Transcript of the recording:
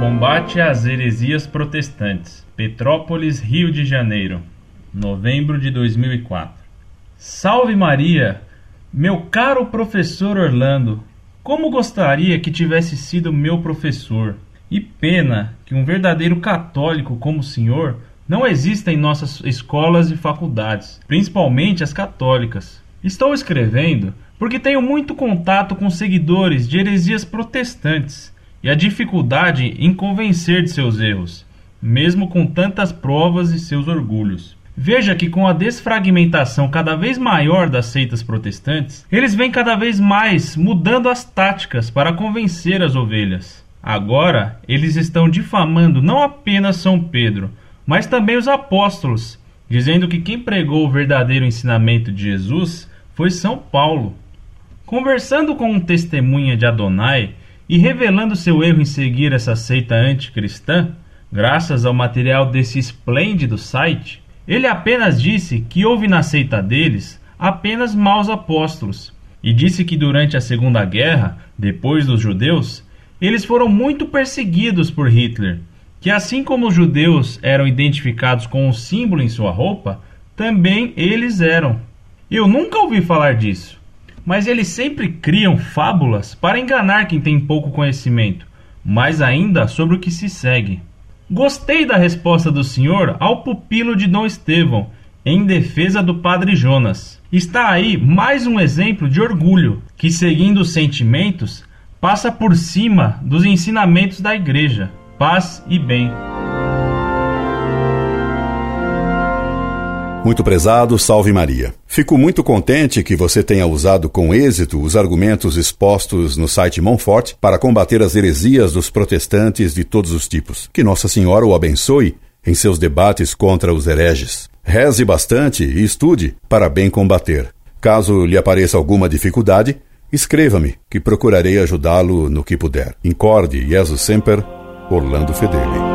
Combate às heresias protestantes. Petrópolis, Rio de Janeiro, novembro de 2004. Salve Maria! Meu caro professor Orlando, como gostaria que tivesse sido meu professor. E pena que um verdadeiro católico como o senhor não exista em nossas escolas e faculdades, principalmente as católicas. Estou escrevendo porque tenho muito contato com seguidores de heresias protestantes e a dificuldade em convencer de seus erros, mesmo com tantas provas e seus orgulhos. Veja que com a desfragmentação cada vez maior das seitas protestantes, eles vêm cada vez mais mudando as táticas para convencer as ovelhas. Agora, eles estão difamando não apenas São Pedro, mas também os apóstolos, dizendo que quem pregou o verdadeiro ensinamento de Jesus foi São Paulo. Conversando com um testemunha de Adonai e revelando seu erro em seguir essa seita anticristã, graças ao material desse esplêndido site, ele apenas disse que houve na seita deles apenas maus apóstolos, e disse que durante a Segunda Guerra, depois dos judeus, eles foram muito perseguidos por Hitler, que assim como os judeus eram identificados com um símbolo em sua roupa, também eles eram. Eu nunca ouvi falar disso mas eles sempre criam fábulas para enganar quem tem pouco conhecimento, mais ainda sobre o que se segue. Gostei da resposta do senhor ao pupilo de Dom Estevão em defesa do padre Jonas. Está aí mais um exemplo de orgulho que, seguindo os sentimentos, passa por cima dos ensinamentos da igreja. Paz e bem. Muito prezado, salve Maria. Fico muito contente que você tenha usado com êxito os argumentos expostos no site Monfort para combater as heresias dos protestantes de todos os tipos. Que Nossa Senhora o abençoe em seus debates contra os hereges. Reze bastante e estude para bem combater. Caso lhe apareça alguma dificuldade, escreva-me, que procurarei ajudá-lo no que puder. Incorde Jesus Semper, Orlando Fedeli.